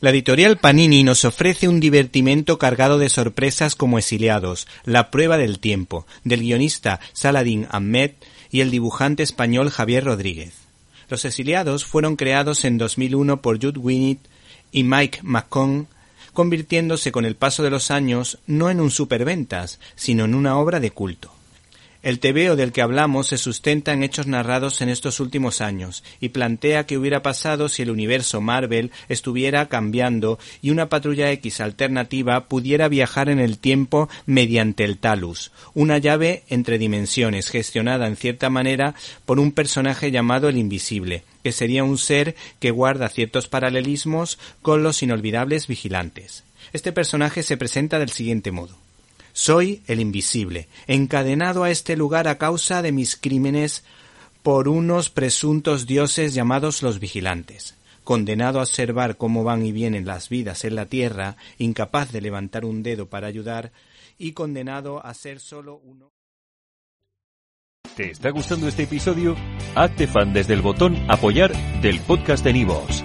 La editorial Panini nos ofrece un divertimento cargado de sorpresas como Exiliados, La prueba del tiempo, del guionista Saladin Ahmed y el dibujante español Javier Rodríguez. Los Exiliados fueron creados en 2001 por Jude Winnitt y Mike McCone, convirtiéndose con el paso de los años no en un superventas, sino en una obra de culto. El tebeo del que hablamos se sustenta en hechos narrados en estos últimos años y plantea qué hubiera pasado si el universo Marvel estuviera cambiando y una patrulla X alternativa pudiera viajar en el tiempo mediante el Talus, una llave entre dimensiones gestionada en cierta manera por un personaje llamado el Invisible, que sería un ser que guarda ciertos paralelismos con los inolvidables vigilantes. Este personaje se presenta del siguiente modo. Soy el invisible, encadenado a este lugar a causa de mis crímenes por unos presuntos dioses llamados los vigilantes, condenado a observar cómo van y vienen las vidas en la tierra, incapaz de levantar un dedo para ayudar, y condenado a ser solo uno. ¿Te está gustando este episodio? Hazte fan desde el botón Apoyar del podcast de Nivos.